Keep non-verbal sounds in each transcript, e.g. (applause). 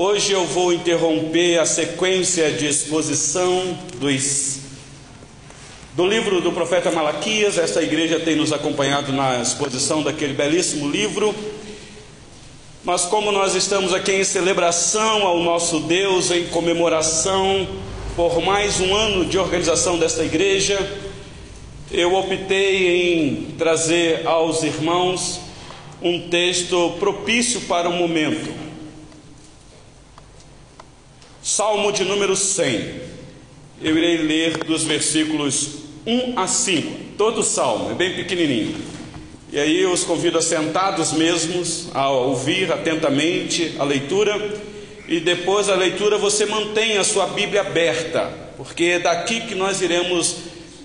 Hoje eu vou interromper a sequência de exposição dos, do livro do profeta Malaquias. Esta igreja tem nos acompanhado na exposição daquele belíssimo livro. Mas como nós estamos aqui em celebração ao nosso Deus, em comemoração por mais um ano de organização desta igreja, eu optei em trazer aos irmãos um texto propício para o momento. Salmo de número 100. Eu irei ler dos versículos 1 a 5. Todo o salmo, é bem pequenininho. E aí eu os convido a sentados mesmos, a ouvir atentamente a leitura. E depois da leitura você mantém a sua Bíblia aberta, porque é daqui que nós iremos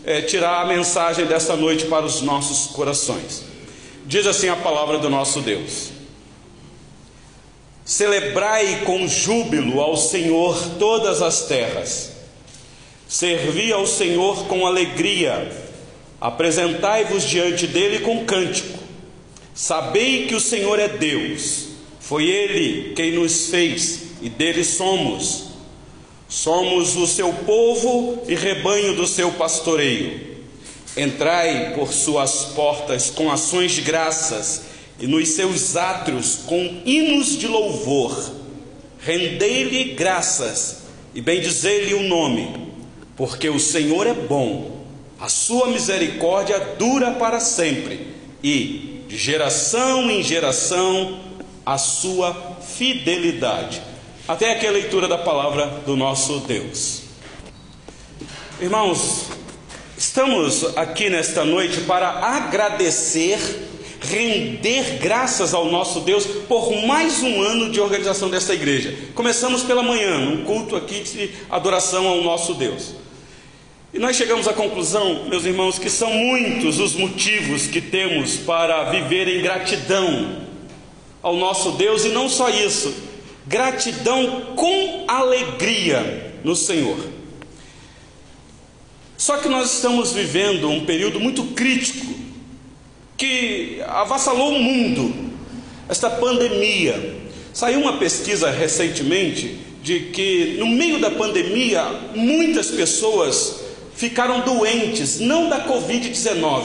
é, tirar a mensagem desta noite para os nossos corações. Diz assim a palavra do nosso Deus. Celebrai com júbilo ao Senhor todas as terras. Servi ao Senhor com alegria. Apresentai-vos diante dele com cântico. Sabei que o Senhor é Deus. Foi ele quem nos fez e dele somos. Somos o seu povo e rebanho do seu pastoreio. Entrai por suas portas com ações de graças e nos seus átrios com hinos de louvor. Rendei-lhe graças e bendizei-lhe o nome, porque o Senhor é bom, a sua misericórdia dura para sempre, e de geração em geração a sua fidelidade. Até aqui a leitura da palavra do nosso Deus. Irmãos, estamos aqui nesta noite para agradecer render graças ao nosso Deus por mais um ano de organização desta igreja. Começamos pela manhã, um culto aqui de adoração ao nosso Deus. E nós chegamos à conclusão, meus irmãos, que são muitos os motivos que temos para viver em gratidão ao nosso Deus, e não só isso, gratidão com alegria no Senhor. Só que nós estamos vivendo um período muito crítico que avassalou o mundo, esta pandemia. Saiu uma pesquisa recentemente de que no meio da pandemia muitas pessoas ficaram doentes, não da Covid-19,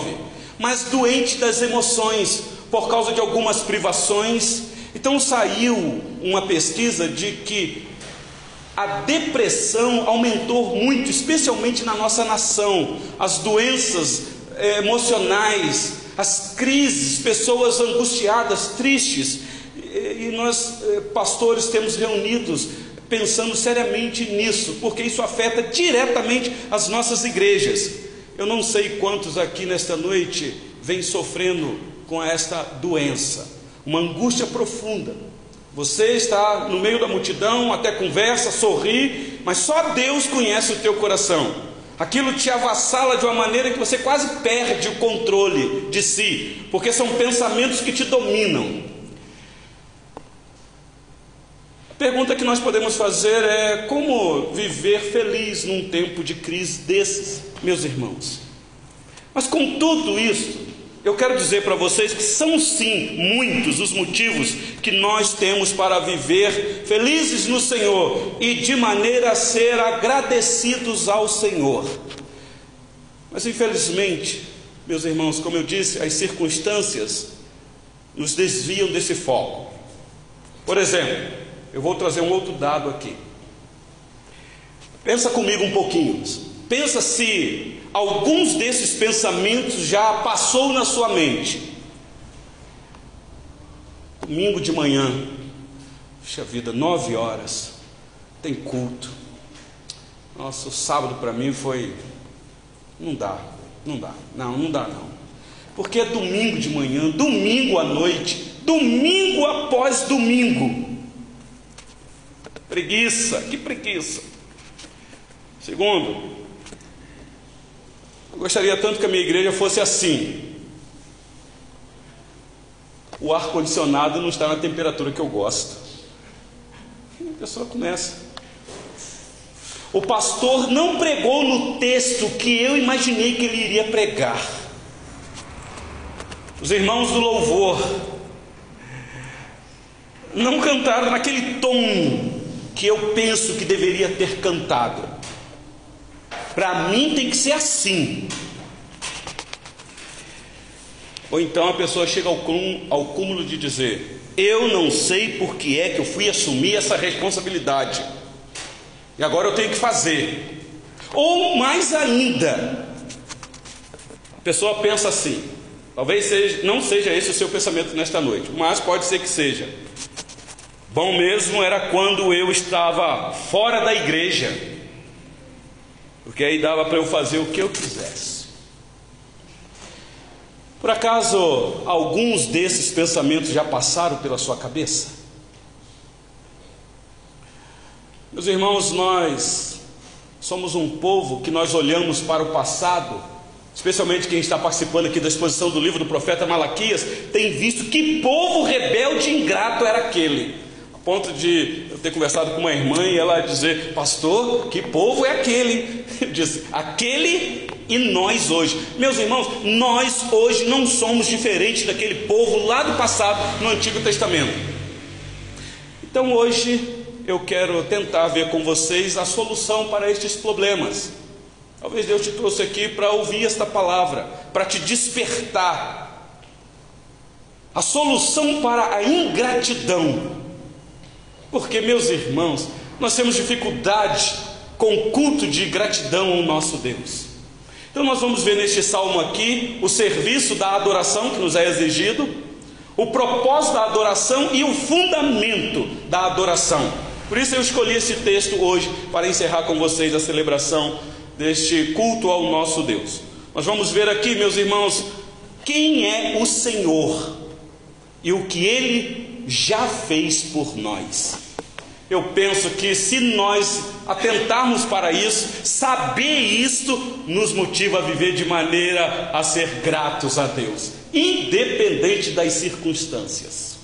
mas doentes das emoções por causa de algumas privações. Então saiu uma pesquisa de que a depressão aumentou muito, especialmente na nossa nação, as doenças eh, emocionais, as crises, pessoas angustiadas, tristes. E nós, eh, pastores, temos reunidos pensando seriamente nisso, porque isso afeta diretamente as nossas igrejas. Eu não sei quantos aqui nesta noite vêm sofrendo com esta doença, uma angústia profunda. Você está no meio da multidão, até conversa, sorri, mas só Deus conhece o teu coração. Aquilo te avassala de uma maneira que você quase perde o controle de si, porque são pensamentos que te dominam. A pergunta que nós podemos fazer é: como viver feliz num tempo de crise desses, meus irmãos? Mas com tudo isso, eu quero dizer para vocês que são sim muitos os motivos que nós temos para viver felizes no Senhor e de maneira a ser agradecidos ao Senhor. Mas infelizmente, meus irmãos, como eu disse, as circunstâncias nos desviam desse foco. Por exemplo, eu vou trazer um outro dado aqui. Pensa comigo um pouquinho. Pensa se alguns desses pensamentos já passou na sua mente. Domingo de manhã, puxa vida, nove horas, tem culto. Nossa, o sábado para mim foi. Não dá, não dá, não, não dá não. Porque é domingo de manhã, domingo à noite, domingo após domingo. Preguiça, que preguiça. Segundo, eu gostaria tanto que a minha igreja fosse assim. O ar-condicionado não está na temperatura que eu gosto. E a pessoa começa. O pastor não pregou no texto que eu imaginei que ele iria pregar. Os irmãos do louvor não cantaram naquele tom que eu penso que deveria ter cantado. Para mim tem que ser assim. Ou então a pessoa chega ao cúmulo, ao cúmulo de dizer: Eu não sei por que é que eu fui assumir essa responsabilidade, e agora eu tenho que fazer. Ou mais ainda, a pessoa pensa assim: talvez seja, não seja esse o seu pensamento nesta noite, mas pode ser que seja. Bom mesmo era quando eu estava fora da igreja, porque aí dava para eu fazer o que eu quisesse. Por acaso alguns desses pensamentos já passaram pela sua cabeça? Meus irmãos, nós somos um povo que nós olhamos para o passado, especialmente quem está participando aqui da exposição do livro do profeta Malaquias, tem visto que povo rebelde e ingrato era aquele. Ponto de eu ter conversado com uma irmã e ela dizer, pastor, que povo é aquele? (laughs) Eu disse, aquele e nós hoje. Meus irmãos, nós hoje não somos diferentes daquele povo lá do passado no Antigo Testamento. Então hoje eu quero tentar ver com vocês a solução para estes problemas. Talvez Deus te trouxe aqui para ouvir esta palavra, para te despertar. A solução para a ingratidão. Porque, meus irmãos, nós temos dificuldade com o culto de gratidão ao nosso Deus. Então nós vamos ver neste salmo aqui o serviço da adoração que nos é exigido, o propósito da adoração e o fundamento da adoração. Por isso eu escolhi esse texto hoje para encerrar com vocês a celebração deste culto ao nosso Deus. Nós vamos ver aqui, meus irmãos, quem é o Senhor e o que ele já fez por nós. Eu penso que se nós atentarmos para isso, saber isto nos motiva a viver de maneira a ser gratos a Deus, independente das circunstâncias.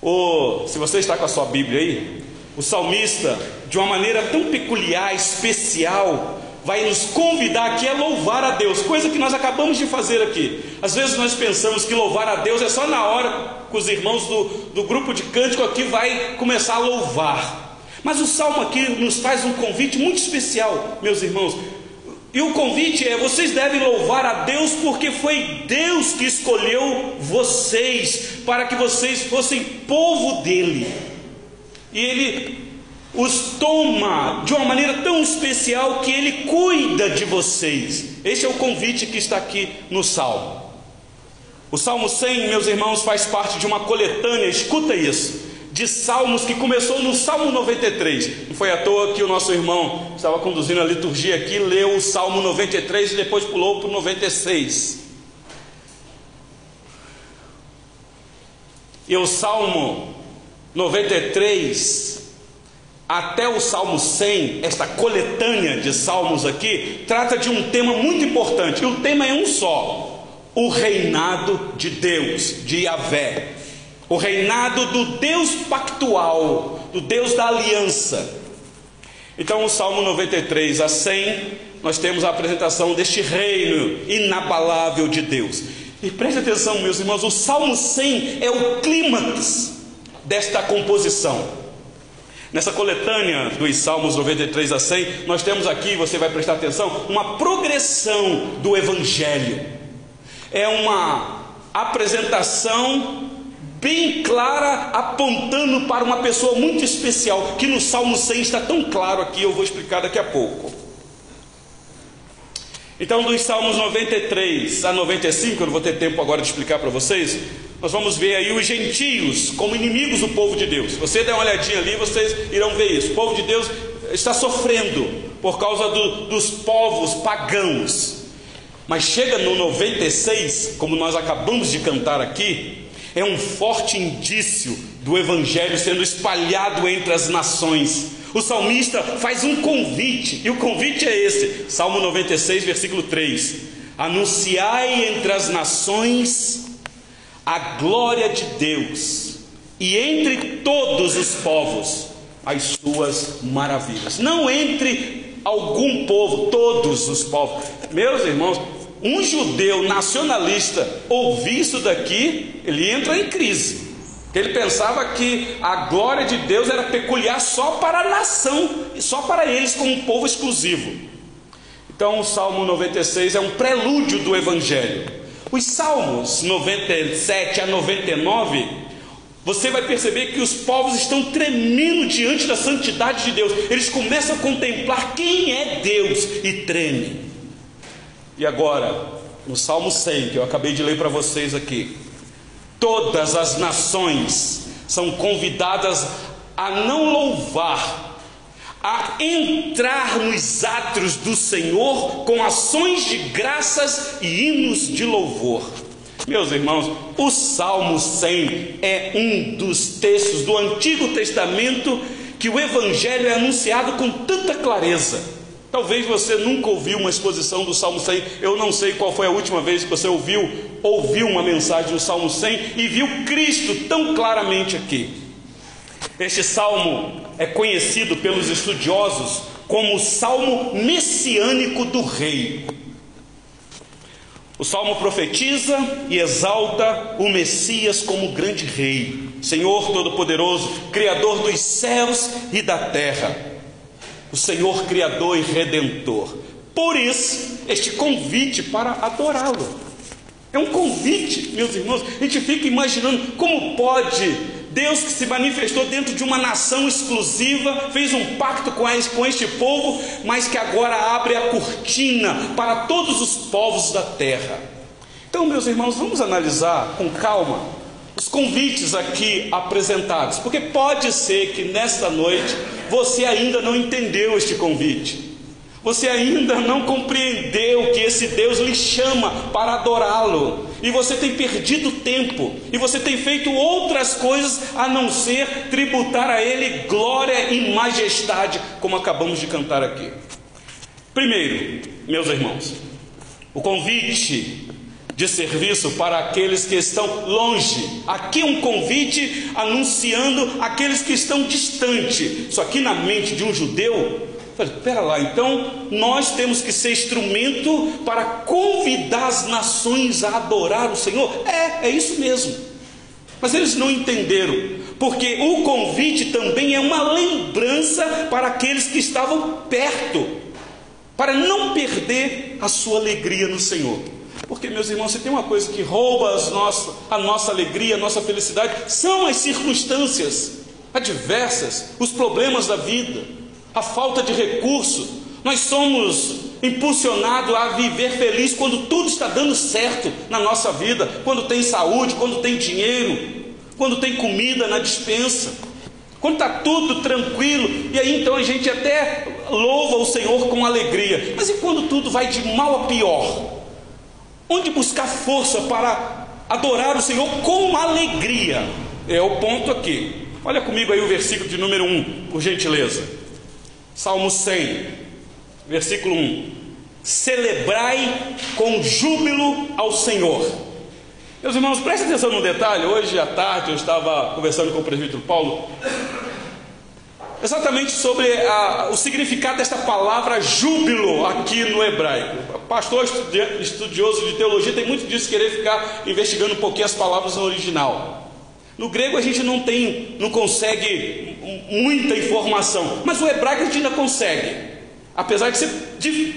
O, se você está com a sua Bíblia aí, o salmista, de uma maneira tão peculiar, especial, vai nos convidar aqui a louvar a Deus, coisa que nós acabamos de fazer aqui. Às vezes nós pensamos que louvar a Deus é só na hora que os irmãos do, do grupo de cântico aqui vai começar a louvar. Mas o salmo aqui nos faz um convite muito especial, meus irmãos. E o convite é: vocês devem louvar a Deus, porque foi Deus que escolheu vocês para que vocês fossem povo dele. E Ele os toma de uma maneira tão especial que Ele cuida de vocês. Esse é o convite que está aqui no Salmo. O Salmo 100, meus irmãos, faz parte de uma coletânea, escuta isso, de salmos que começou no Salmo 93. Não foi à toa que o nosso irmão estava conduzindo a liturgia aqui, leu o Salmo 93 e depois pulou para o 96. E o Salmo 93 até o Salmo 100, esta coletânea de salmos aqui, trata de um tema muito importante, e o tema é um só: o reinado de Deus, de Yahvé, o reinado do Deus pactual, do Deus da aliança. Então, o Salmo 93 a 100, nós temos a apresentação deste reino inabalável de Deus. E preste atenção, meus irmãos, o Salmo 100 é o clímax desta composição. Nessa coletânea dos Salmos 93 a 100, nós temos aqui, você vai prestar atenção, uma progressão do Evangelho. É uma apresentação bem clara, apontando para uma pessoa muito especial, que no Salmo 100 está tão claro aqui, eu vou explicar daqui a pouco. Então, dos Salmos 93 a 95, eu não vou ter tempo agora de explicar para vocês, nós vamos ver aí os gentios como inimigos do povo de Deus. Você der uma olhadinha ali, vocês irão ver isso. O povo de Deus está sofrendo por causa do, dos povos pagãos. Mas chega no 96, como nós acabamos de cantar aqui, é um forte indício do evangelho sendo espalhado entre as nações. O salmista faz um convite, e o convite é esse, Salmo 96, versículo 3: Anunciai entre as nações a glória de Deus, e entre todos os povos as suas maravilhas. Não entre algum povo, todos os povos. Meus irmãos, um judeu nacionalista ouvir isso daqui, ele entra em crise. Ele pensava que a glória de Deus era peculiar só para a nação, só para eles como um povo exclusivo. Então, o Salmo 96 é um prelúdio do Evangelho. Os Salmos 97 a 99, você vai perceber que os povos estão tremendo diante da santidade de Deus. Eles começam a contemplar quem é Deus e tremem. E agora, no Salmo 100, que eu acabei de ler para vocês aqui, todas as nações são convidadas a não louvar, a entrar nos átrios do Senhor com ações de graças e hinos de louvor. Meus irmãos, o Salmo 100 é um dos textos do Antigo Testamento que o Evangelho é anunciado com tanta clareza. Talvez você nunca ouviu uma exposição do Salmo 100. Eu não sei qual foi a última vez que você ouviu, ouviu uma mensagem do Salmo 100 e viu Cristo tão claramente aqui. Este salmo é conhecido pelos estudiosos como o salmo messiânico do rei. O salmo profetiza e exalta o Messias como grande rei, Senhor Todo-Poderoso, Criador dos céus e da terra, o Senhor Criador e Redentor. Por isso, este convite para adorá-lo. É um convite, meus irmãos. A gente fica imaginando como pode Deus que se manifestou dentro de uma nação exclusiva, fez um pacto com este povo, mas que agora abre a cortina para todos os povos da terra. Então, meus irmãos, vamos analisar com calma os convites aqui apresentados, porque pode ser que nesta noite você ainda não entendeu este convite. Você ainda não compreendeu que esse Deus lhe chama para adorá-lo, e você tem perdido tempo, e você tem feito outras coisas a não ser tributar a Ele glória e majestade, como acabamos de cantar aqui. Primeiro, meus irmãos, o convite de serviço para aqueles que estão longe. Aqui um convite anunciando aqueles que estão distante. Isso aqui na mente de um judeu Falei, pera lá, então nós temos que ser instrumento para convidar as nações a adorar o Senhor? É, é isso mesmo. Mas eles não entenderam, porque o convite também é uma lembrança para aqueles que estavam perto, para não perder a sua alegria no Senhor. Porque, meus irmãos, se tem uma coisa que rouba as nossas, a nossa alegria, a nossa felicidade, são as circunstâncias adversas, os problemas da vida a falta de recurso. Nós somos impulsionados a viver feliz quando tudo está dando certo na nossa vida, quando tem saúde, quando tem dinheiro, quando tem comida na dispensa, quando está tudo tranquilo, e aí então a gente até louva o Senhor com alegria. Mas e quando tudo vai de mal a pior? Onde buscar força para adorar o Senhor com alegria? É o ponto aqui. Olha comigo aí o versículo de número 1, por gentileza. Salmo 100, versículo 1: Celebrai com júbilo ao Senhor. Meus irmãos, prestem atenção no detalhe. Hoje à tarde eu estava conversando com o presbítero Paulo exatamente sobre a, o significado desta palavra júbilo aqui no hebraico. Pastor estudioso de teologia tem muito disso querer ficar investigando um pouquinho as palavras no original. No grego a gente não tem, não consegue muita informação, mas o hebraico a gente ainda consegue. Apesar de ser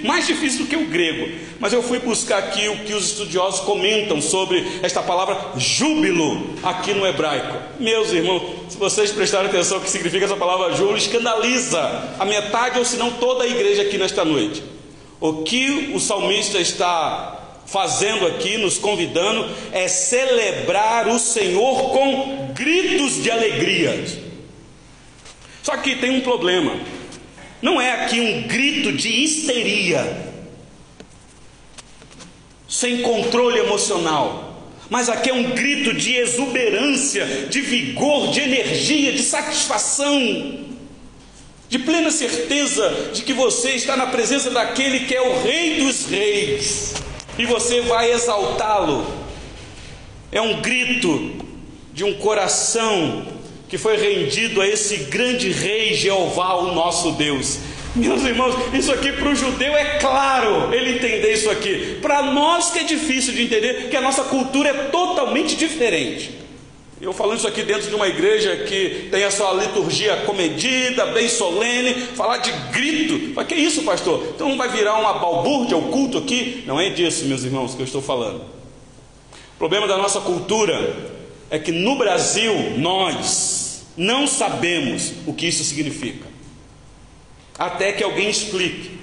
mais difícil do que o grego. Mas eu fui buscar aqui o que os estudiosos comentam sobre esta palavra júbilo aqui no hebraico. Meus irmãos, se vocês prestarem atenção o que significa essa palavra júbilo, escandaliza a metade ou se não toda a igreja aqui nesta noite. O que o salmista está fazendo aqui, nos convidando, é celebrar o Senhor com gritos de alegria. Só que tem um problema. Não é aqui um grito de histeria, sem controle emocional, mas aqui é um grito de exuberância, de vigor, de energia, de satisfação, de plena certeza de que você está na presença daquele que é o Rei dos Reis e você vai exaltá-lo. É um grito de um coração que foi rendido a esse grande rei Jeová, o nosso Deus. Meus irmãos, isso aqui para o judeu é claro ele entender isso aqui. Para nós que é difícil de entender, que a nossa cultura é totalmente diferente. Eu falando isso aqui dentro de uma igreja que tem a sua liturgia comedida, bem solene, falar de grito. Mas que isso, pastor? Então não vai virar uma balbúrdia o culto aqui? Não é disso, meus irmãos, que eu estou falando. O problema da nossa cultura é que no Brasil nós não sabemos o que isso significa. Até que alguém explique.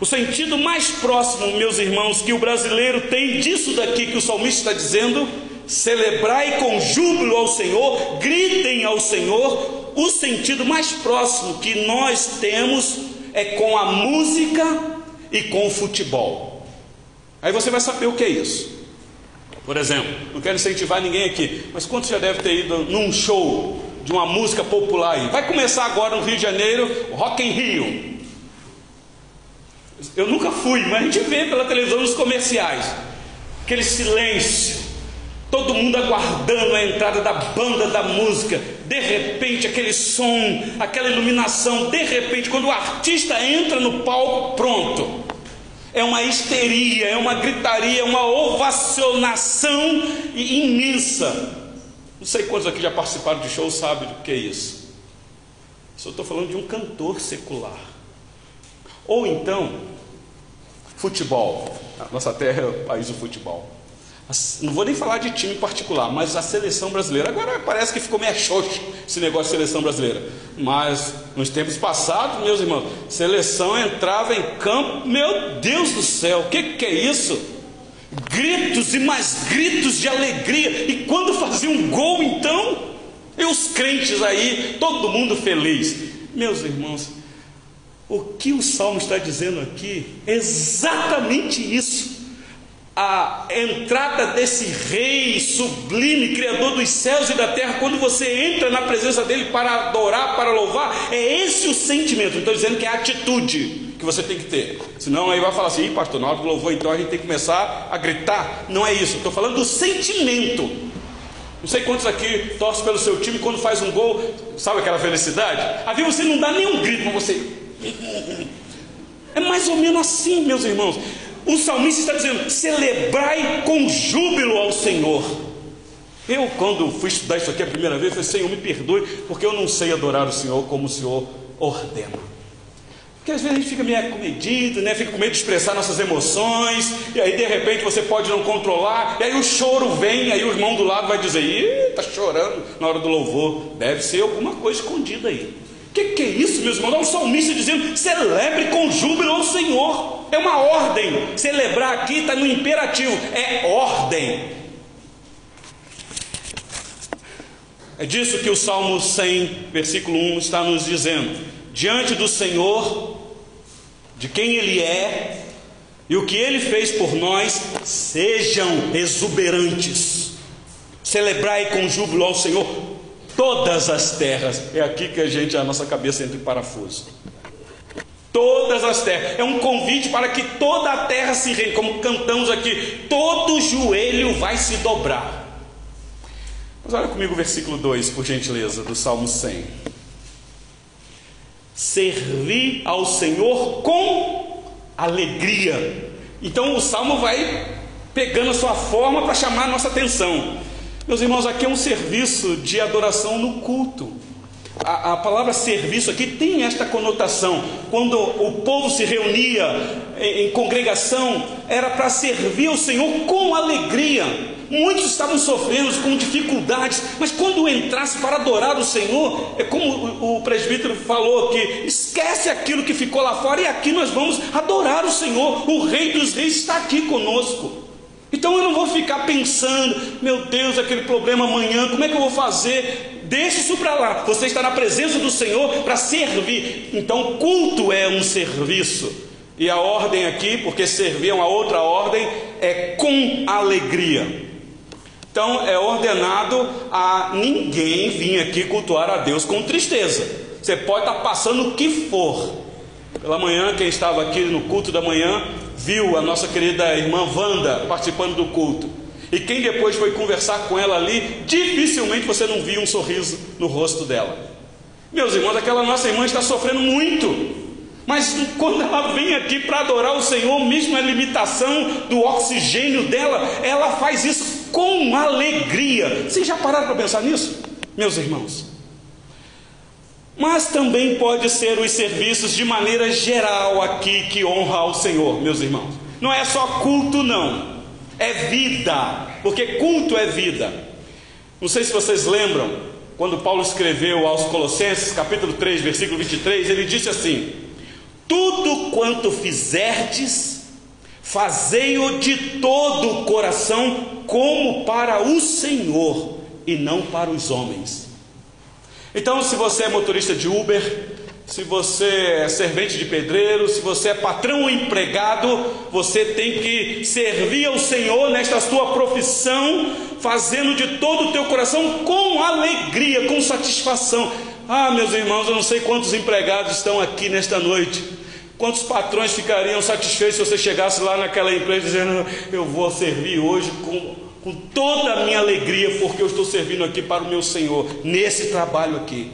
O sentido mais próximo, meus irmãos, que o brasileiro tem disso daqui que o salmista está dizendo celebrai com júbilo ao Senhor, gritem ao Senhor. O sentido mais próximo que nós temos é com a música e com o futebol. Aí você vai saber o que é isso. Por exemplo, não quero incentivar ninguém aqui, mas quantos já deve ter ido num show de uma música popular aí? Vai começar agora no Rio de Janeiro, Rock in Rio. Eu nunca fui, mas a gente vê pela televisão nos comerciais. Aquele silêncio, todo mundo aguardando a entrada da banda da música. De repente, aquele som, aquela iluminação, de repente, quando o artista entra no palco, pronto. É uma histeria, é uma gritaria, é uma ovacionação imensa. Não sei quantos aqui já participaram de show sabem do que é isso. Só estou falando de um cantor secular. Ou então, futebol. Nossa terra é o país do futebol. Não vou nem falar de time particular, mas a seleção brasileira. Agora parece que ficou meio xoxo esse negócio de seleção brasileira. Mas nos tempos passados, meus irmãos, seleção entrava em campo, meu Deus do céu, o que, que é isso? Gritos e mais gritos de alegria. E quando fazia um gol, então, e os crentes aí, todo mundo feliz. Meus irmãos, o que o salmo está dizendo aqui é exatamente isso a entrada desse rei sublime, criador dos céus e da terra, quando você entra na presença dele para adorar, para louvar, é esse o sentimento. Estou dizendo que é a atitude que você tem que ter. Senão aí vai falar assim, pastor, na hora do louvor então a gente tem que começar a gritar. Não é isso, estou falando do sentimento. Não sei quantos aqui torcem pelo seu time quando faz um gol, sabe aquela felicidade? Havia você não dá nenhum grito para você. É mais ou menos assim, meus irmãos. O salmista está dizendo: celebrai com júbilo ao Senhor. Eu, quando fui estudar isso aqui a primeira vez, falei: Senhor, me perdoe, porque eu não sei adorar o Senhor como o Senhor ordena. Porque às vezes a gente fica meio acomedido, né? fica com medo de expressar nossas emoções, e aí de repente você pode não controlar, e aí o choro vem, aí o irmão do lado vai dizer: Ih, está chorando na hora do louvor. Deve ser alguma coisa escondida aí. O que, que é isso, meus irmãos? É um salmista dizendo: celebre com júbilo ao Senhor. É uma ordem. Celebrar aqui está no imperativo. É ordem. É disso que o Salmo 100, versículo 1 está nos dizendo. Diante do Senhor, de quem Ele é e o que Ele fez por nós, sejam exuberantes. Celebrai com júbilo ao Senhor todas as terras. É aqui que a gente, a nossa cabeça entra em parafuso. Todas as terras. É um convite para que toda a terra se rende, como cantamos aqui, todo joelho vai se dobrar. Mas olha comigo o versículo 2, por gentileza, do Salmo 100. Servir ao Senhor com alegria. Então o salmo vai pegando a sua forma para chamar a nossa atenção. Meus irmãos, aqui é um serviço de adoração no culto. A, a, palavra serviço aqui tem esta conotação. Quando o povo se reunia em, em congregação, era para servir ao Senhor com alegria. Muitos estavam sofrendo com dificuldades, mas quando entrasse para adorar o Senhor, é como o, o presbítero falou que esquece aquilo que ficou lá fora e aqui nós vamos adorar o Senhor. O Rei dos Reis está aqui conosco. Então eu não vou ficar pensando, meu Deus, aquele problema amanhã, como é que eu vou fazer? Deixe isso para lá. Você está na presença do Senhor para servir. Então, culto é um serviço. E a ordem aqui, porque servir é uma outra ordem, é com alegria. Então, é ordenado a ninguém vir aqui cultuar a Deus com tristeza. Você pode estar passando o que for. Pela manhã, quem estava aqui no culto da manhã, viu a nossa querida irmã Wanda participando do culto. E quem depois foi conversar com ela ali, dificilmente você não viu um sorriso no rosto dela. Meus irmãos, aquela nossa irmã está sofrendo muito. Mas quando ela vem aqui para adorar o Senhor, mesmo a limitação do oxigênio dela, ela faz isso com alegria. Vocês já pararam para pensar nisso, meus irmãos? Mas também pode ser os serviços de maneira geral aqui que honra ao Senhor, meus irmãos. Não é só culto, não. É vida, porque culto é vida. Não sei se vocês lembram, quando Paulo escreveu aos Colossenses, capítulo 3, versículo 23, ele disse assim: Tudo quanto fizerdes, fazei-o de todo o coração, como para o Senhor e não para os homens então, se você é motorista de Uber, se você é servente de pedreiro, se você é patrão ou empregado, você tem que servir ao Senhor nesta sua profissão, fazendo de todo o teu coração com alegria, com satisfação. Ah, meus irmãos, eu não sei quantos empregados estão aqui nesta noite. Quantos patrões ficariam satisfeitos se você chegasse lá naquela empresa dizendo: Eu vou servir hoje com com toda a minha alegria, porque eu estou servindo aqui para o meu Senhor, nesse trabalho aqui.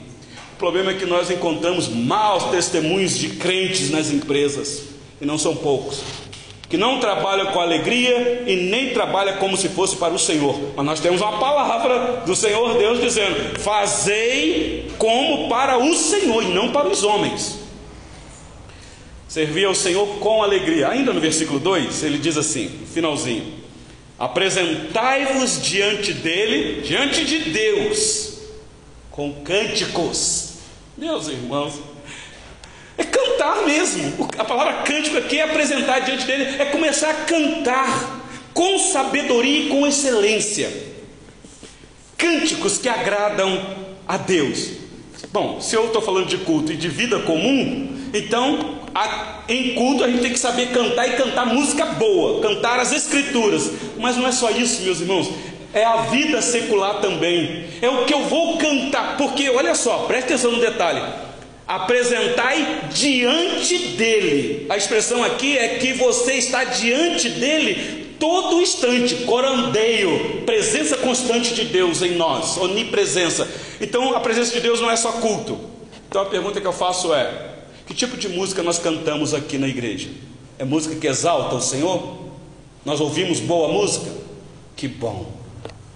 O problema é que nós encontramos maus testemunhos de crentes nas empresas, e não são poucos, que não trabalham com alegria e nem trabalham como se fosse para o Senhor. Mas nós temos uma palavra do Senhor Deus dizendo: Fazei como para o Senhor e não para os homens. Servir ao Senhor com alegria. Ainda no versículo 2, ele diz assim, finalzinho: Apresentai-vos diante dele, diante de Deus, com cânticos. Meus irmãos, é cantar mesmo. A palavra cântico aqui é apresentar diante dele, é começar a cantar com sabedoria e com excelência. Cânticos que agradam a Deus. Bom, se eu estou falando de culto e de vida comum, então em culto a gente tem que saber cantar e cantar música boa, cantar as escrituras. Mas não é só isso, meus irmãos. É a vida secular também. É o que eu vou cantar. Porque, olha só, preste atenção no detalhe. Apresentai diante dele. A expressão aqui é que você está diante dele todo instante, corandeio, presença constante de Deus em nós, onipresença. Então a presença de Deus não é só culto. Então a pergunta que eu faço é: que tipo de música nós cantamos aqui na igreja? É música que exalta o Senhor? Nós ouvimos boa música? Que bom.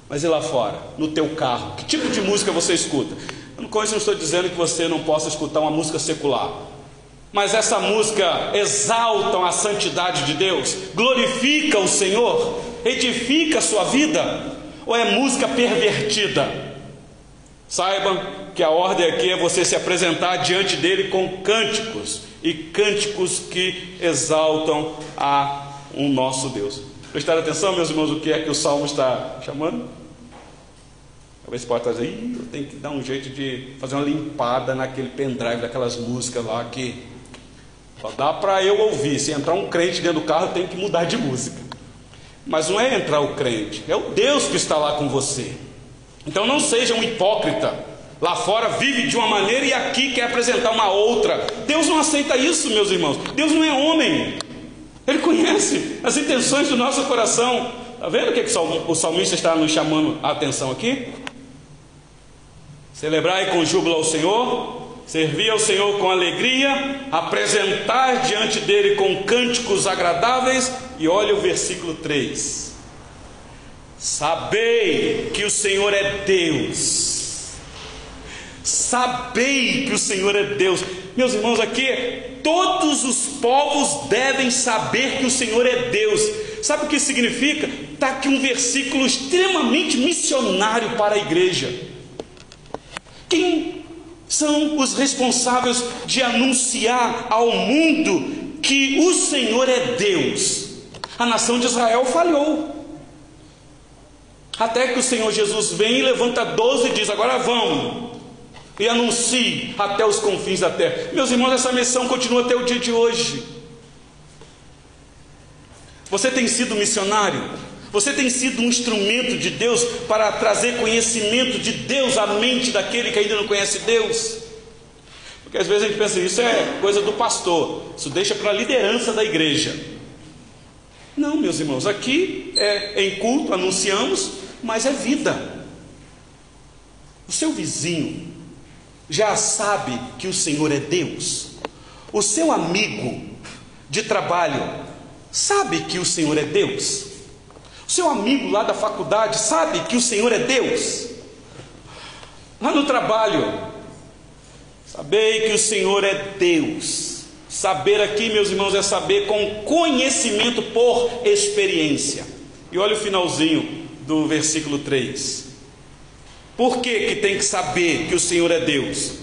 Mas e lá fora, no teu carro? Que tipo de música você escuta? Eu com isso não estou dizendo que você não possa escutar uma música secular. Mas essa música exalta a santidade de Deus, glorifica o Senhor, edifica a sua vida, ou é música pervertida? Saiba que a ordem aqui é você se apresentar diante dele com cânticos e cânticos que exaltam a um nosso Deus. Prestar atenção, meus irmãos, o que é que o salmo está chamando? Talvez pode estar dizendo, eu tenho que dar um jeito de fazer uma limpada naquele pendrive daquelas músicas lá que só dá para eu ouvir. Se entrar um crente dentro do carro, tem que mudar de música. Mas não é entrar o crente, é o Deus que está lá com você. Então não seja um hipócrita. Lá fora vive de uma maneira e aqui quer apresentar uma outra. Deus não aceita isso, meus irmãos. Deus não é homem. Ele conhece as intenções do nosso coração. Está vendo o que o salmista está nos chamando a atenção aqui? Celebrai com júbilo ao Senhor, servir ao Senhor com alegria, apresentar diante dele com cânticos agradáveis, e olha o versículo 3. Sabei que o Senhor é Deus. Sabei que o Senhor é Deus. Meus irmãos, aqui todos os povos devem saber que o Senhor é Deus. Sabe o que significa? Está aqui um versículo extremamente missionário para a igreja. Quem são os responsáveis de anunciar ao mundo que o Senhor é Deus? A nação de Israel falhou. Até que o Senhor Jesus vem e levanta doze e diz: Agora vão e anuncie até os confins da terra. Meus irmãos, essa missão continua até o dia de hoje. Você tem sido missionário? Você tem sido um instrumento de Deus para trazer conhecimento de Deus à mente daquele que ainda não conhece Deus? Porque às vezes a gente pensa, isso é coisa do pastor, isso deixa para a liderança da igreja. Não, meus irmãos, aqui é em culto, anunciamos, mas é vida. O seu vizinho já sabe que o Senhor é Deus. O seu amigo de trabalho sabe que o Senhor é Deus. O seu amigo lá da faculdade sabe que o Senhor é Deus? Lá no trabalho, sabei que o Senhor é Deus. Saber aqui, meus irmãos, é saber com conhecimento por experiência. E olha o finalzinho do versículo 3. Por que, que tem que saber que o Senhor é Deus?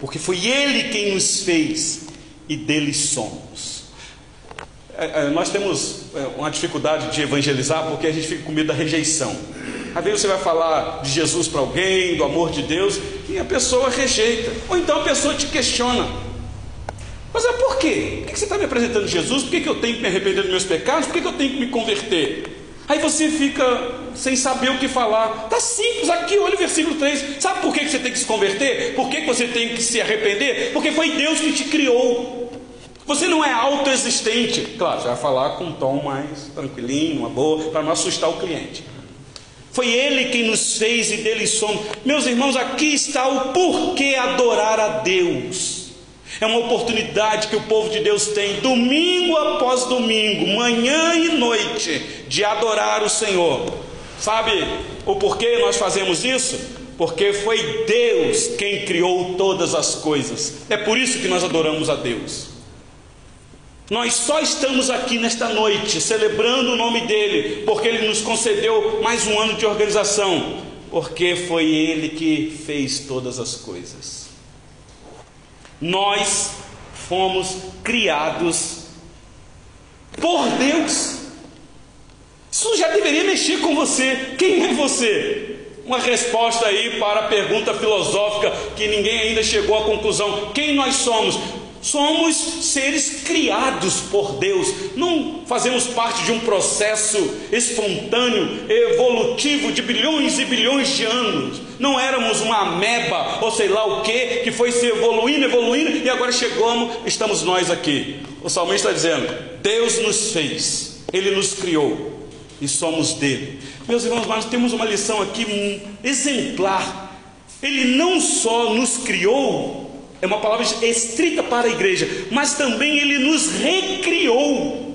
Porque foi Ele quem nos fez e dele somos. É, é, nós temos é, uma dificuldade de evangelizar porque a gente fica com medo da rejeição. Às vezes você vai falar de Jesus para alguém, do amor de Deus, e a pessoa rejeita. Ou então a pessoa te questiona. Mas é por quê? Por que você está me apresentando Jesus? Por que eu tenho que me arrepender dos meus pecados? Por que eu tenho que me converter? Aí você fica sem saber o que falar. Está simples aqui, olha o versículo 3. Sabe por que você tem que se converter? Por que você tem que se arrepender? Porque foi Deus que te criou. Você não é autoexistente. Claro, você vai falar com um tom mais tranquilinho, uma boa, para não assustar o cliente. Foi Ele quem nos fez e dele somos. Meus irmãos, aqui está o porquê adorar a Deus. É uma oportunidade que o povo de Deus tem, domingo após domingo, manhã e noite, de adorar o Senhor. Sabe o porquê nós fazemos isso? Porque foi Deus quem criou todas as coisas. É por isso que nós adoramos a Deus. Nós só estamos aqui nesta noite celebrando o nome dele, porque ele nos concedeu mais um ano de organização, porque foi ele que fez todas as coisas. Nós fomos criados por Deus. Isso já deveria mexer com você. Quem é você? Uma resposta aí para a pergunta filosófica que ninguém ainda chegou à conclusão. Quem nós somos? Somos seres criados por Deus, não fazemos parte de um processo espontâneo, evolutivo de bilhões e bilhões de anos. Não éramos uma ameba ou sei lá o que, que foi se evoluindo, evoluindo e agora chegamos, estamos nós aqui. O salmista está dizendo: Deus nos fez, Ele nos criou e somos dele. Meus irmãos, nós temos uma lição aqui exemplar. Ele não só nos criou, é uma palavra estrita para a igreja, mas também ele nos recriou.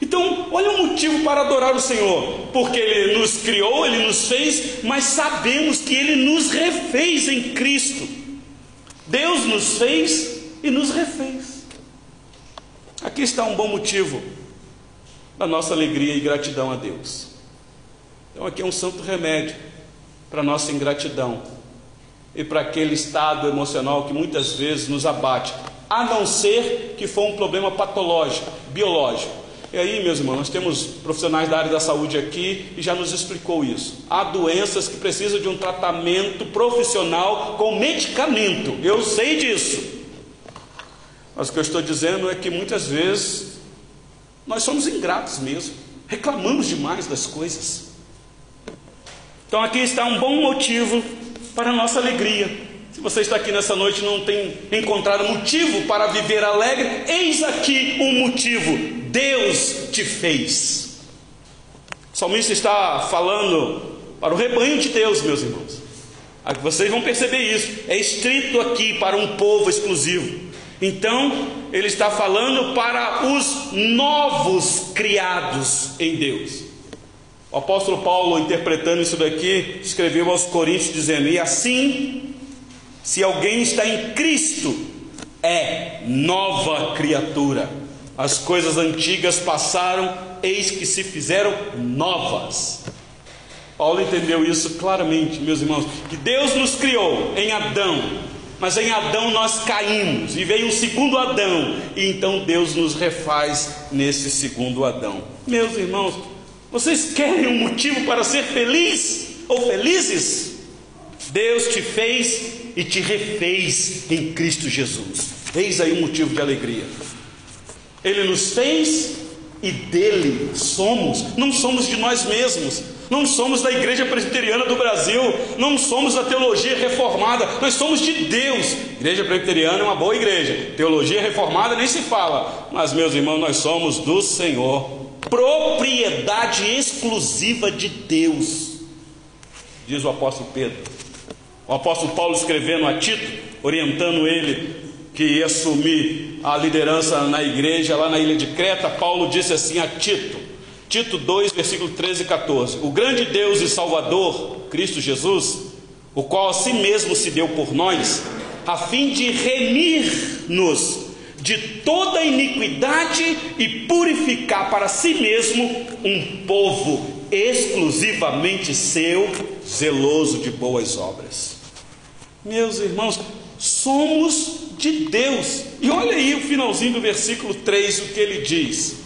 Então, olha o motivo para adorar o Senhor, porque ele nos criou, ele nos fez, mas sabemos que ele nos refez em Cristo. Deus nos fez e nos refez. Aqui está um bom motivo da nossa alegria e gratidão a Deus. Então, aqui é um santo remédio para a nossa ingratidão e para aquele estado emocional que muitas vezes nos abate, a não ser que for um problema patológico, biológico. E aí, meus irmãos, nós temos profissionais da área da saúde aqui e já nos explicou isso. Há doenças que precisam de um tratamento profissional com medicamento. Eu sei disso. Mas o que eu estou dizendo é que muitas vezes nós somos ingratos mesmo, reclamamos demais das coisas. Então aqui está um bom motivo para a nossa alegria. Se você está aqui nessa noite e não tem encontrado motivo para viver alegre, eis aqui um motivo: Deus te fez. O salmista está falando para o rebanho de Deus, meus irmãos. Vocês vão perceber isso. É escrito aqui para um povo exclusivo. Então, ele está falando para os novos criados em Deus. O apóstolo Paulo, interpretando isso daqui, escreveu aos Coríntios dizendo: E assim, se alguém está em Cristo, é nova criatura. As coisas antigas passaram, eis que se fizeram novas. Paulo entendeu isso claramente, meus irmãos, que Deus nos criou em Adão, mas em Adão nós caímos e veio um segundo Adão, e então Deus nos refaz nesse segundo Adão. Meus irmãos, vocês querem um motivo para ser feliz ou felizes? Deus te fez e te refez em Cristo Jesus. Eis aí um motivo de alegria. Ele nos fez e dele somos, não somos de nós mesmos, não somos da Igreja Presbiteriana do Brasil, não somos da teologia reformada, nós somos de Deus. Igreja Presbiteriana é uma boa igreja, teologia reformada nem se fala, mas meus irmãos, nós somos do Senhor propriedade exclusiva de Deus, diz o apóstolo Pedro. O apóstolo Paulo escrevendo a Tito, orientando ele que ia assumir a liderança na igreja lá na ilha de Creta, Paulo disse assim a Tito: Tito 2, versículo 13 e 14. O grande Deus e Salvador, Cristo Jesus, o qual a si mesmo se deu por nós, a fim de remir-nos de toda iniquidade e purificar para si mesmo um povo exclusivamente seu, zeloso de boas obras. Meus irmãos, somos de Deus. E olha aí o finalzinho do versículo 3, o que ele diz: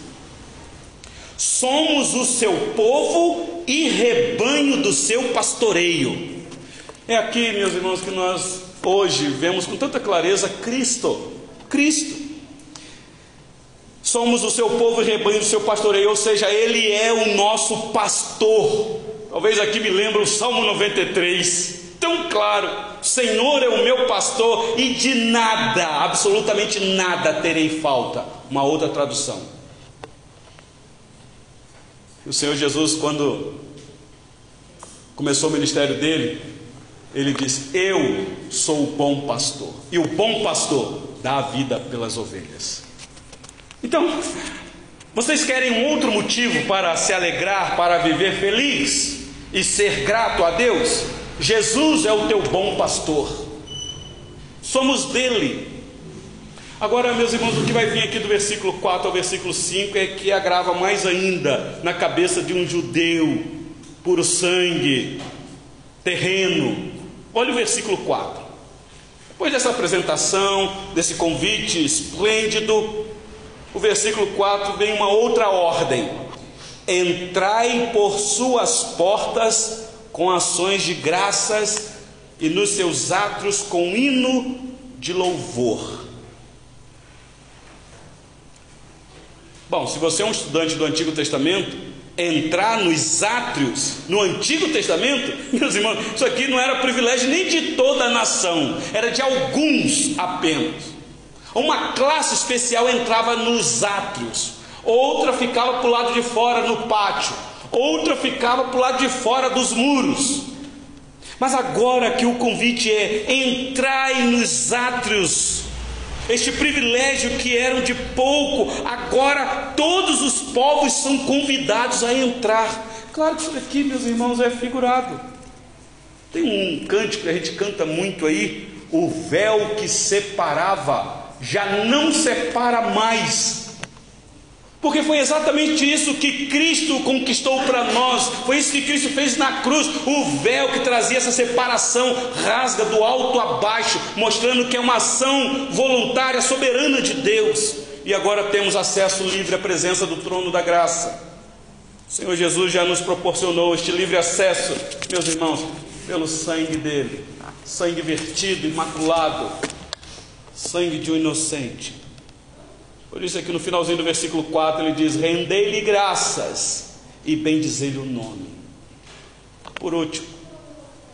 Somos o seu povo e rebanho do seu pastoreio. É aqui, meus irmãos, que nós hoje vemos com tanta clareza Cristo. Cristo. Somos o seu povo e rebanho do seu pastoreio, ou seja, Ele é o nosso pastor. Talvez aqui me lembre o Salmo 93, tão claro: Senhor é o meu pastor e de nada, absolutamente nada terei falta. Uma outra tradução. O Senhor Jesus, quando começou o ministério dele, ele disse: Eu sou o bom pastor, e o bom pastor dá a vida pelas ovelhas. Então, vocês querem um outro motivo para se alegrar, para viver feliz e ser grato a Deus? Jesus é o teu bom pastor, somos dele. Agora, meus irmãos, o que vai vir aqui do versículo 4 ao versículo 5 é que agrava mais ainda na cabeça de um judeu, puro sangue, terreno. Olha o versículo 4. Depois dessa apresentação, desse convite esplêndido, o versículo 4 vem uma outra ordem: entrai por suas portas com ações de graças e nos seus atos com hino de louvor. Bom, se você é um estudante do Antigo Testamento, entrar nos átrios no Antigo Testamento, (laughs) meus irmãos, isso aqui não era privilégio nem de toda a nação, era de alguns apenas. Uma classe especial entrava nos átrios, outra ficava para o lado de fora no pátio, outra ficava para o lado de fora dos muros. Mas agora que o convite é entrai nos átrios, este privilégio que eram de pouco, agora todos os povos são convidados a entrar. Claro que isso daqui, meus irmãos, é figurado. Tem um cântico que a gente canta muito aí, o véu que separava já não separa mais. Porque foi exatamente isso que Cristo conquistou para nós, foi isso que Cristo fez na cruz. O véu que trazia essa separação rasga do alto a baixo, mostrando que é uma ação voluntária, soberana de Deus. E agora temos acesso livre à presença do trono da graça. O Senhor Jesus já nos proporcionou este livre acesso, meus irmãos, pelo sangue dele, sangue vertido, imaculado, sangue de um inocente. Por isso aqui no finalzinho do versículo 4 ele diz: Rendei-lhe graças e bendizei-lhe o nome. Por último,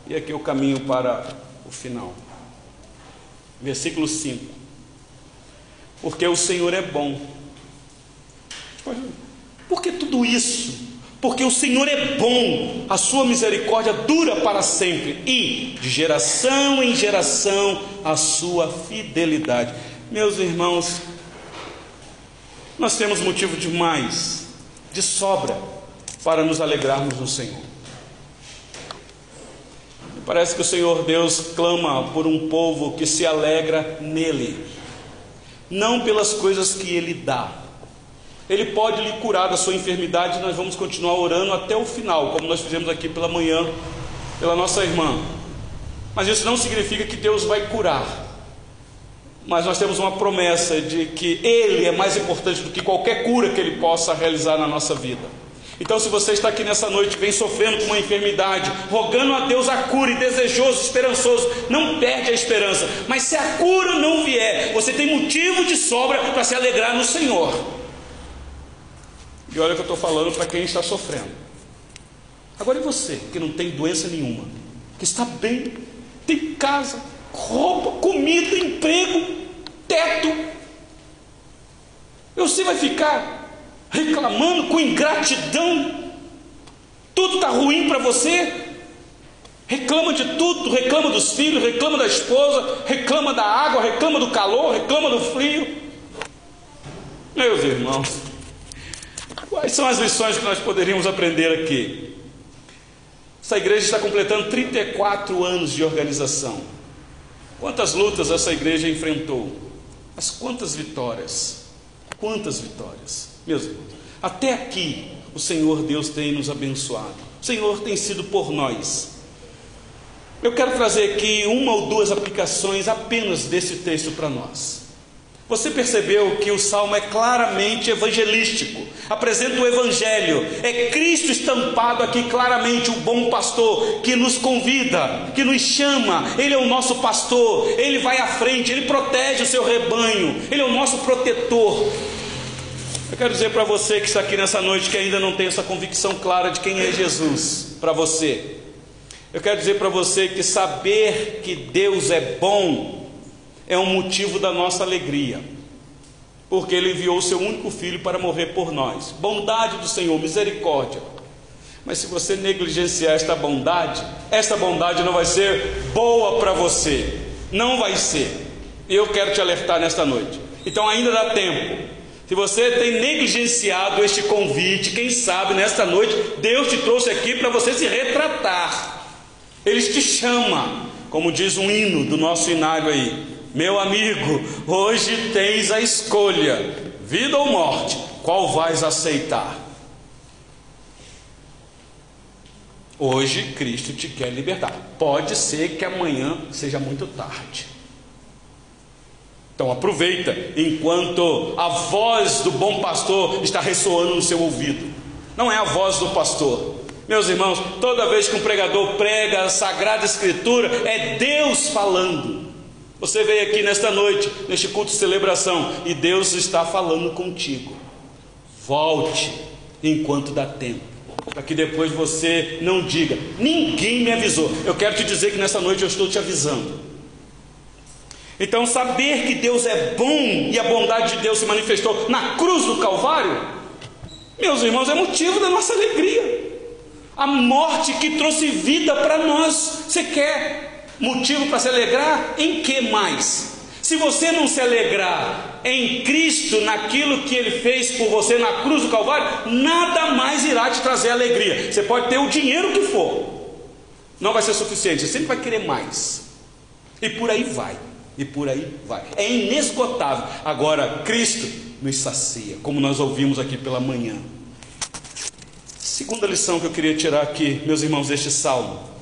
e aqui o caminho para o final. Versículo 5. Porque o Senhor é bom. Por que tudo isso? Porque o Senhor é bom, a sua misericórdia dura para sempre e de geração em geração a sua fidelidade. Meus irmãos, nós temos motivo demais, de sobra, para nos alegrarmos no Senhor. Parece que o Senhor Deus clama por um povo que se alegra nele, não pelas coisas que ele dá, ele pode lhe curar da sua enfermidade, nós vamos continuar orando até o final, como nós fizemos aqui pela manhã, pela nossa irmã. Mas isso não significa que Deus vai curar. Mas nós temos uma promessa de que Ele é mais importante do que qualquer cura que Ele possa realizar na nossa vida. Então, se você está aqui nessa noite, vem sofrendo com uma enfermidade, rogando a Deus a cura e desejoso, esperançoso, não perde a esperança. Mas se a cura não vier, você tem motivo de sobra para se alegrar no Senhor. E olha que eu estou falando para quem está sofrendo. Agora e você, que não tem doença nenhuma, que está bem, tem casa, roupa, comida, emprego, teto. Você vai ficar reclamando com ingratidão? Tudo está ruim para você? Reclama de tudo, reclama dos filhos, reclama da esposa, reclama da água, reclama do calor, reclama do frio. Meus irmãos, Quais são as lições que nós poderíamos aprender aqui? Essa igreja está completando 34 anos de organização. Quantas lutas essa igreja enfrentou? Mas quantas vitórias? Quantas vitórias? Meus irmãos, até aqui o Senhor Deus tem nos abençoado. O Senhor tem sido por nós. Eu quero trazer aqui uma ou duas aplicações apenas desse texto para nós. Você percebeu que o salmo é claramente evangelístico, apresenta o evangelho, é Cristo estampado aqui claramente, o bom pastor que nos convida, que nos chama, ele é o nosso pastor, ele vai à frente, ele protege o seu rebanho, ele é o nosso protetor. Eu quero dizer para você que está aqui nessa noite que ainda não tem essa convicção clara de quem é Jesus para você. Eu quero dizer para você que saber que Deus é bom é um motivo da nossa alegria, porque Ele enviou o seu único filho para morrer por nós. Bondade do Senhor, misericórdia. Mas se você negligenciar esta bondade, esta bondade não vai ser boa para você, não vai ser. E eu quero te alertar nesta noite. Então ainda dá tempo. Se você tem negligenciado este convite, quem sabe nesta noite Deus te trouxe aqui para você se retratar. Ele te chama, como diz um hino do nosso inário aí. Meu amigo, hoje tens a escolha: vida ou morte, qual vais aceitar? Hoje Cristo te quer libertar. Pode ser que amanhã seja muito tarde. Então aproveita enquanto a voz do bom pastor está ressoando no seu ouvido. Não é a voz do pastor. Meus irmãos, toda vez que um pregador prega a sagrada escritura, é Deus falando. Você veio aqui nesta noite, neste culto de celebração, e Deus está falando contigo. Volte enquanto dá tempo, para que depois você não diga: ninguém me avisou. Eu quero te dizer que nessa noite eu estou te avisando. Então, saber que Deus é bom e a bondade de Deus se manifestou na cruz do Calvário, meus irmãos, é motivo da nossa alegria. A morte que trouxe vida para nós. Você quer motivo para se alegrar em que mais? Se você não se alegrar em Cristo, naquilo que Ele fez por você na cruz do Calvário, nada mais irá te trazer alegria. Você pode ter o dinheiro que for, não vai ser suficiente, você sempre vai querer mais. E por aí vai, e por aí vai. É inesgotável. Agora, Cristo nos sacia, como nós ouvimos aqui pela manhã. Segunda lição que eu queria tirar aqui, meus irmãos, deste salmo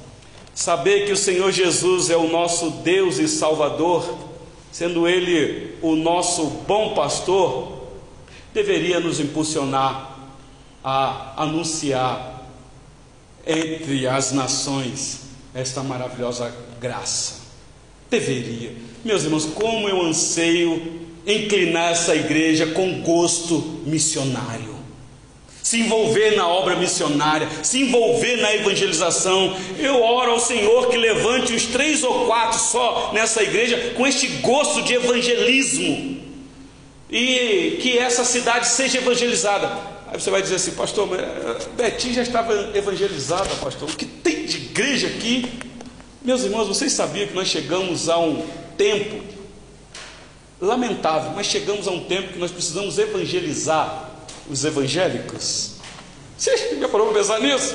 Saber que o Senhor Jesus é o nosso Deus e Salvador, sendo Ele o nosso bom pastor, deveria nos impulsionar a anunciar entre as nações esta maravilhosa graça. Deveria. Meus irmãos, como eu anseio inclinar essa igreja com gosto missionário se envolver na obra missionária, se envolver na evangelização. Eu oro ao Senhor que levante os três ou quatro só nessa igreja com este gosto de evangelismo e que essa cidade seja evangelizada. Aí você vai dizer assim, pastor, eh, Betim já estava evangelizada, pastor. O que tem de igreja aqui? Meus irmãos, vocês sabiam que nós chegamos a um tempo lamentável, mas chegamos a um tempo que nós precisamos evangelizar os evangélicos? Você já parou para pensar nisso?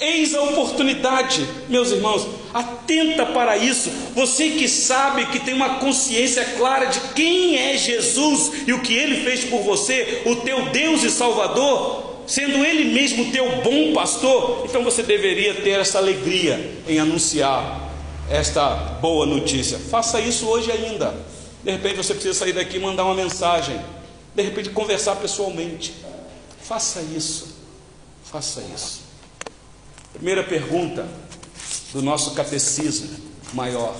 Eis a oportunidade, meus irmãos, atenta para isso. Você que sabe que tem uma consciência clara de quem é Jesus e o que ele fez por você, o teu Deus e Salvador, sendo ele mesmo teu bom pastor, então você deveria ter essa alegria em anunciar esta boa notícia. Faça isso hoje ainda. De repente você precisa sair daqui e mandar uma mensagem de repente conversar pessoalmente. Faça isso. Faça isso. Primeira pergunta do nosso catecismo maior.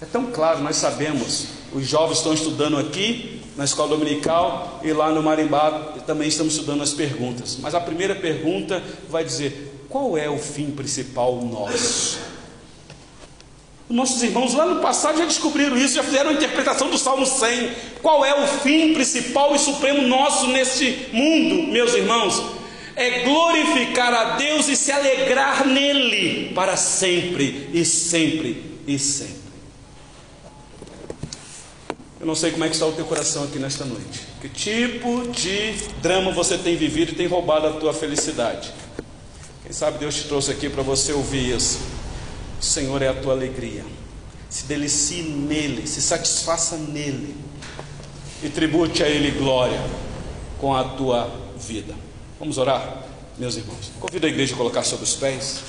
É tão claro, nós sabemos. Os jovens estão estudando aqui na escola dominical e lá no Marimbá também estamos estudando as perguntas. Mas a primeira pergunta vai dizer: qual é o fim principal nosso? Nossos irmãos lá no passado já descobriram isso, já fizeram a interpretação do Salmo 100. Qual é o fim principal e supremo nosso neste mundo, meus irmãos? É glorificar a Deus e se alegrar nele para sempre e sempre e sempre. Eu não sei como é que está o teu coração aqui nesta noite. Que tipo de drama você tem vivido e tem roubado a tua felicidade? Quem sabe Deus te trouxe aqui para você ouvir isso. O Senhor é a tua alegria. Se delicie nele, se satisfaça nele e tribute a ele glória com a tua vida. Vamos orar, meus irmãos. Convido a igreja a colocar sobre os pés.